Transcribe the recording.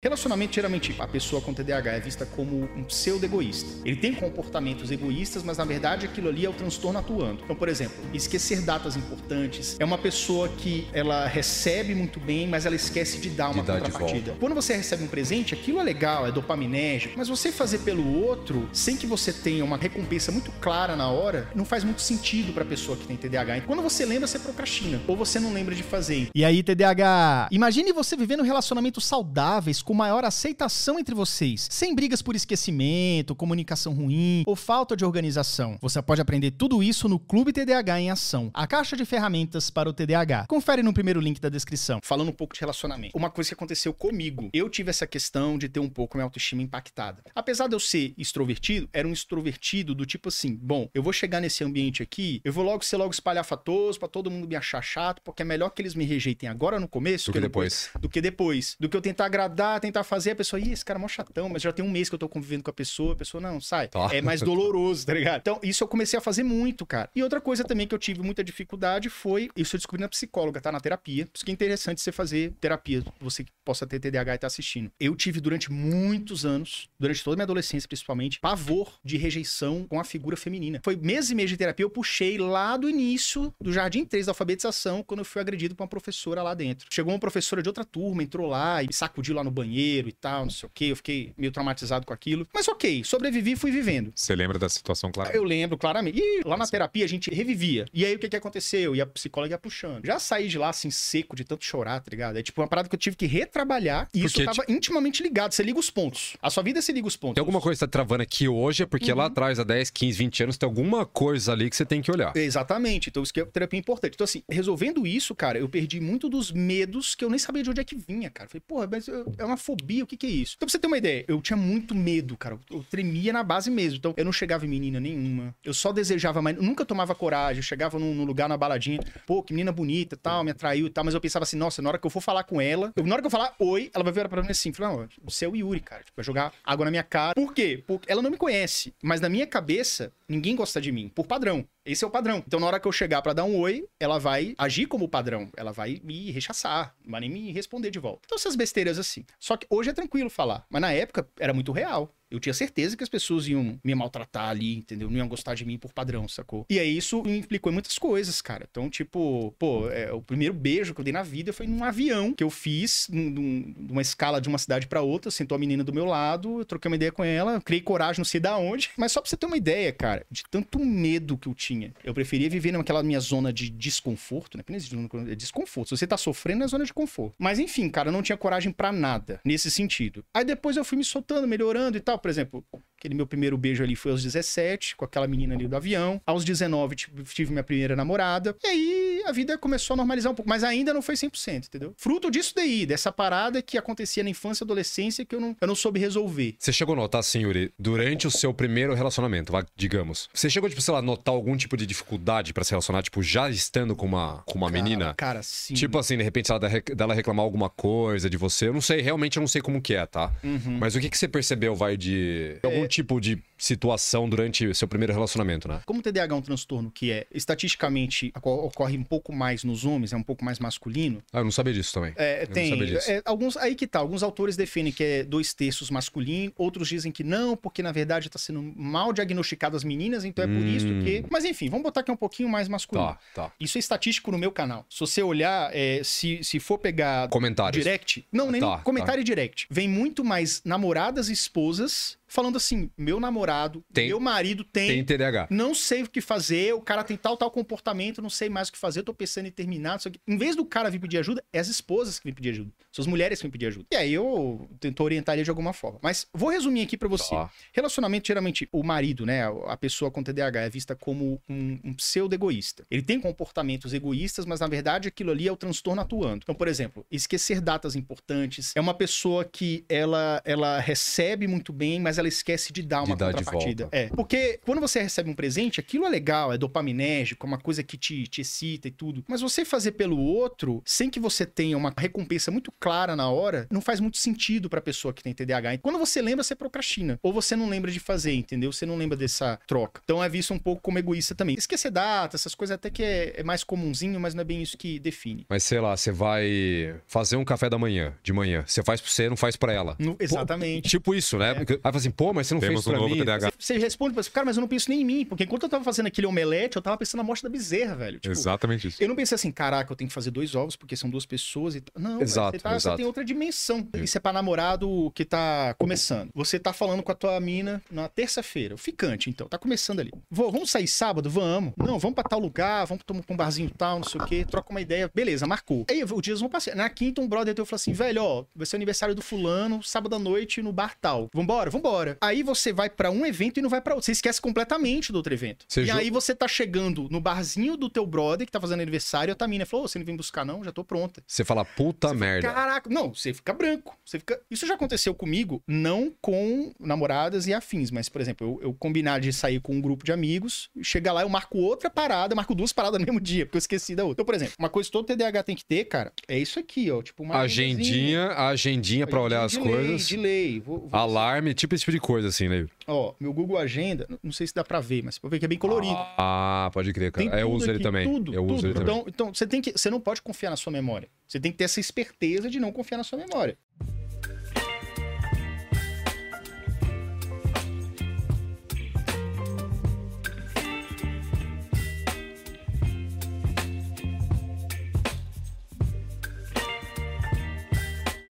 Relacionamento, geralmente, a pessoa com TDAH é vista como um pseudo-egoísta. Ele tem comportamentos egoístas, mas na verdade aquilo ali é o transtorno atuando. Então, por exemplo, esquecer datas importantes. É uma pessoa que ela recebe muito bem, mas ela esquece de dar uma De dar de contrapartida. Quando você recebe um presente, aquilo é legal, é dopaminérgico, mas você fazer pelo outro, sem que você tenha uma recompensa muito clara na hora, não faz muito sentido pra pessoa que tem TDAH. Então, Quando você lembra, você procrastina. Ou você não lembra de fazer. E aí, TDAH? Imagine você vivendo relacionamentos saudáveis com maior aceitação entre vocês, sem brigas por esquecimento, comunicação ruim ou falta de organização. Você pode aprender tudo isso no Clube TDAH em Ação, a caixa de ferramentas para o TDAH. Confere no primeiro link da descrição. Falando um pouco de relacionamento. Uma coisa que aconteceu comigo, eu tive essa questão de ter um pouco minha autoestima impactada. Apesar de eu ser extrovertido, era um extrovertido do tipo assim: bom, eu vou chegar nesse ambiente aqui, eu vou logo ser logo espalhafatoso pra todo mundo me achar chato, porque é melhor que eles me rejeitem agora no começo Do que depois. do que depois. Do que eu tentar agradar, tentar fazer a pessoa, ih, esse cara é mó chatão, mas já tem um mês que eu tô convivendo com a pessoa, a pessoa, não, sai. Tá. É mais doloroso, tá ligado? Então, isso eu comecei a fazer muito, cara. E outra coisa também que eu tive muita dificuldade foi, isso eu descobri na psicóloga, tá? Na terapia. Por isso que é interessante você fazer terapia, você que possa ter TDAH e tá assistindo. Eu tive durante muitos anos, durante toda a minha adolescência principalmente, pavor de rejeição com a figura feminina. Foi meses e meses de terapia, eu puxei lá do início do Jardim 3 da alfabetização, quando eu fui agredido por uma professora lá dentro. Chegou uma professora de outra turma, entrou lá e me sacudiu lá no banheiro e tal, não sei o quê. Eu fiquei meio traumatizado com aquilo. Mas ok, sobrevivi e fui vivendo. Você lembra da situação, claro? Eu lembro claramente. E lá na terapia a gente revivia. E aí o que que aconteceu? E a psicóloga ia puxando. Já saí de lá assim seco de tanto chorar, tá ligado? É tipo uma parada que eu tive que retrabalhar e isso Porque, tava intimamente ligado. Você liga os pontos. A sua vida você liga os pontos. Tem alguma coisa que tá travando aqui hoje, é porque Uhum. lá atrás, há 10, 15, 20 anos, tem alguma coisa ali que você tem que olhar. Exatamente. Então, isso que é terapia importante. Então, assim, resolvendo isso, cara, eu perdi muito dos medos que eu nem sabia de onde é que vinha, cara. Falei, porra, mas eu- é uma fobia, o que que é isso? Então, pra você ter uma ideia, eu tinha muito medo, cara. Eu tremia na base mesmo. Então, eu não chegava em menina nenhuma. Eu só desejava mais. eu Nunca tomava coragem. Eu chegava num, num lugar na baladinha, pô, que menina bonita tal, me atraiu e tal. Mas eu pensava assim, nossa, na hora que eu for falar com ela, eu- na hora que eu falar oi, ela vai virar pra mim assim, falar, não, você é o Yuri, cara. Tipo, vai jogar água na minha cara. Por quê? Porque ela não me conhece. Mas na minha cabeça, ninguém gosta de mim. Por padrão. Esse é o padrão. Então, na hora que eu chegar pra dar um oi, ela vai agir como padrão. Ela vai me rechaçar, não vai nem me responder de volta. Então, essas besteiras assim. Só que hoje é tranquilo falar. Mas na época era muito real. Eu tinha certeza que as pessoas iam me maltratar ali, entendeu? Não iam gostar de mim por padrão, sacou? E aí isso implicou em muitas coisas, cara. Então, tipo, pô, é, o primeiro beijo que eu dei na vida foi num avião que eu fiz, num- num- numa escala de uma cidade pra outra. Sentou a menina do meu lado, eu troquei uma ideia com ela, criei coragem, não sei da onde. Mas só pra você ter uma ideia, cara, de tanto medo que eu tinha. Eu preferia viver naquela minha zona de desconforto, né? Que não existe é desconforto. Se você tá sofrendo, é zona de conforto. Mas enfim, cara, eu não tinha coragem pra nada nesse sentido. Aí depois eu fui me soltando, melhorando e tal. Por exemplo, aquele meu primeiro beijo ali foi aos 17, com aquela menina ali do avião. Aos 19, tive, minha primeira namorada. E aí a vida começou a normalizar um pouco, mas ainda não foi 100%, entendeu? Fruto disso daí, dessa parada que acontecia na infância e adolescência que eu não, eu não soube resolver. Você chegou a notar, assim, Yuri, durante o seu primeiro relacionamento, digamos. Você chegou, tipo, sei lá, notar algum tipo de dificuldade pra se relacionar, tipo, já estando com uma, com uma menina? Cara, sim. Tipo assim, de repente, ela de- dela reclamar alguma coisa de você. Eu não sei, realmente eu não sei como que é, tá? Uhum. Mas o que, que você percebeu, vai, de algum É. tipo de situação durante o seu primeiro relacionamento, né? Como o TDAH é um transtorno que é estatisticamente oco- ocorre um pouco mais nos homens, é um pouco mais masculino. Ah, eu não sabia disso também. É, Eu não tem. sabia disso. é, alguns, aí que tá. Alguns autores defendem que é dois terços masculino, outros dizem que não, porque na verdade tá sendo mal diagnosticado as meninas, então é por isso Hum. que. Mas enfim, vamos botar que é um pouquinho mais masculino. Tá, tá. Isso é estatístico no meu canal. Se você olhar, é, se, se for pegar Comentários. direct, não, nem Tá, comentário e direct, vem muito mais namoradas e esposas falando assim: meu namorado, Tem- meu marido Tem TDAH. não sei o que fazer, o cara tem tal, tal comportamento, não sei mais o que fazer, eu tô pensando em terminar. o quê. Em vez do cara vir pedir ajuda, é as esposas que vêm pedir ajuda. São as mulheres que vêm pedir ajuda. E aí eu tento orientar ele de alguma forma. Mas vou resumir aqui pra você. Tá. Relacionamento, geralmente, o marido, né, a pessoa com TDAH é vista como um, um pseudo-egoísta. Ele tem comportamentos egoístas, mas na verdade aquilo ali é o transtorno atuando. Então, por exemplo, esquecer datas importantes. É uma pessoa que ela, ela recebe muito bem, mas mas ela esquece de dar uma de contrapartida. volta. É. Porque quando você recebe um presente, aquilo é legal, é dopaminérgico, é uma coisa que te, te excita e tudo. Mas você fazer pelo outro, sem que você tenha uma recompensa muito clara na hora, não faz muito sentido pra pessoa que tem TDAH. E quando você lembra, você procrastina. Ou você não lembra de fazer, entendeu? Você não lembra dessa troca. Então é visto um pouco como egoísta também. Esquecer data, essas coisas até que é, é mais comunzinho, mas não é bem isso que define. Mas sei lá, você vai fazer um café da manhã, de manhã. Você faz pra você, não faz pra ela. No- exatamente. Tipo isso, né? Porque- Aí assim, pô, mas você não Temos fez um pra mim. TDAH. Você responde pra esse cara, mas eu não penso nem em mim. Porque enquanto eu tava fazendo aquele omelete, eu tava pensando na morte da bezerra, velho. Tipo, Exatamente isso. Eu não pensei assim, caraca, eu tenho que fazer dois ovos porque são duas pessoas e tal. Não, velho, Exato, você, tá- você exato. tem outra dimensão. Isso é pra namorado que tá começando. Você tá falando com a tua mina na terça-feira. O ficante, então. Tá começando ali. Vou, vamos sair sábado? Vamos. Não, vamos pra tal lugar, vamos tomar pra um barzinho tal, não sei o quê. Troca uma ideia. Beleza, marcou. Aí os dias vão passar. Na quinta, um brother teu falou assim, velho, ó, vai ser aniversário do fulano, sábado à noite no bar tal. Vambora, vambora. Aí você vai pra um evento e não vai pra outro. Você esquece completamente do outro evento. Você e aí você tá chegando no barzinho do teu brother que tá fazendo aniversário, a tua mina falou, "Ô, você não vem buscar não? Já tô pronta. Você fala, puta Você merda. Caraca, não, você fica branco. Você fica... Isso já aconteceu comigo, não com namoradas e afins, mas, por exemplo, eu, eu combinar de sair com um grupo de amigos, chega lá, eu marco outra parada, marco duas paradas no mesmo dia, porque eu esqueci da outra. Então, por exemplo, uma coisa que todo TDAH tem que ter, cara, é isso aqui, ó. Tipo, uma Agendinha, agendinha pra olhar as de coisas. Lei, de lei. Vou, vou- Alarme, tipo esse tipo de coisa, assim, né? Ó, meu Google Agenda, não sei se dá pra ver, mas pra ver que é bem colorido. Ah, pode crer, cara. Tem eu uso ele aqui, também. Tudo, eu uso tudo. ele também. Então, então você tem que, você não pode confiar na sua memória. Você tem que ter essa esperteza de não confiar na sua memória.